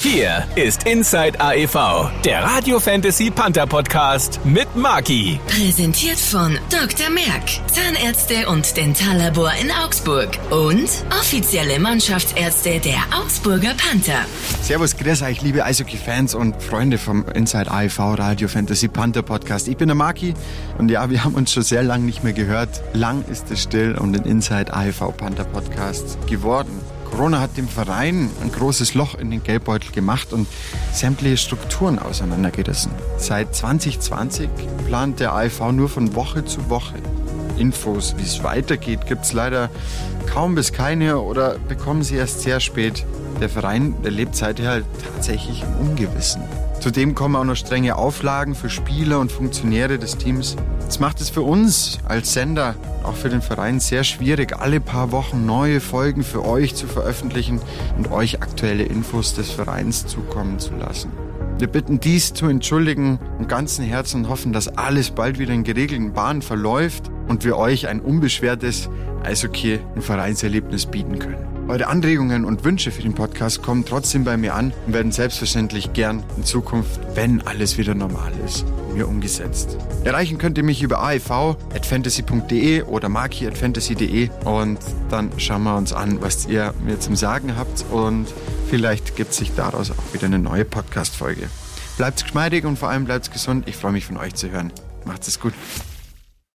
Hier ist Inside AEV, der Radio Fantasy Panther Podcast mit Maki. Präsentiert von Dr. Merck, Zahnärzte und Dentallabor in Augsburg und offizielle Mannschaftsärzte der Augsburger Panther. Servus, grüß euch, liebe Eishockey-Fans und Freunde vom Inside AEV Radio Fantasy Panther Podcast. Ich bin der Maki und ja, wir haben uns schon sehr lange nicht mehr gehört. Lang ist es still um den Inside AEV Panther Podcast geworden. Corona hat dem Verein ein großes Loch in den Geldbeutel gemacht und sämtliche Strukturen auseinandergerissen. Seit 2020 plant der AIV nur von Woche zu Woche. Infos, wie es weitergeht, gibt es leider kaum bis keine oder bekommen sie erst sehr spät. Der Verein der lebt seither tatsächlich im Ungewissen. Zudem kommen auch noch strenge Auflagen für Spieler und Funktionäre des Teams. Das macht es für uns als Sender, auch für den Verein, sehr schwierig, alle paar Wochen neue Folgen für euch zu veröffentlichen und euch aktuelle Infos des Vereins zukommen zu lassen. Wir bitten dies zu entschuldigen im ganzen Herzen und hoffen, dass alles bald wieder in geregelten Bahnen verläuft und wir euch ein unbeschwertes Eishockey- und Vereinserlebnis bieten können. Eure Anregungen und Wünsche für den Podcast kommen trotzdem bei mir an und werden selbstverständlich gern in Zukunft, wenn alles wieder normal ist, mir umgesetzt. Erreichen könnt ihr mich über aev.fantasy.de oder maki.fantasy.de und dann schauen wir uns an, was ihr mir zum Sagen habt und vielleicht gibt sich daraus auch wieder eine neue Podcast-Folge. Bleibt geschmeidig und vor allem bleibt gesund. Ich freue mich von euch zu hören. Macht es gut.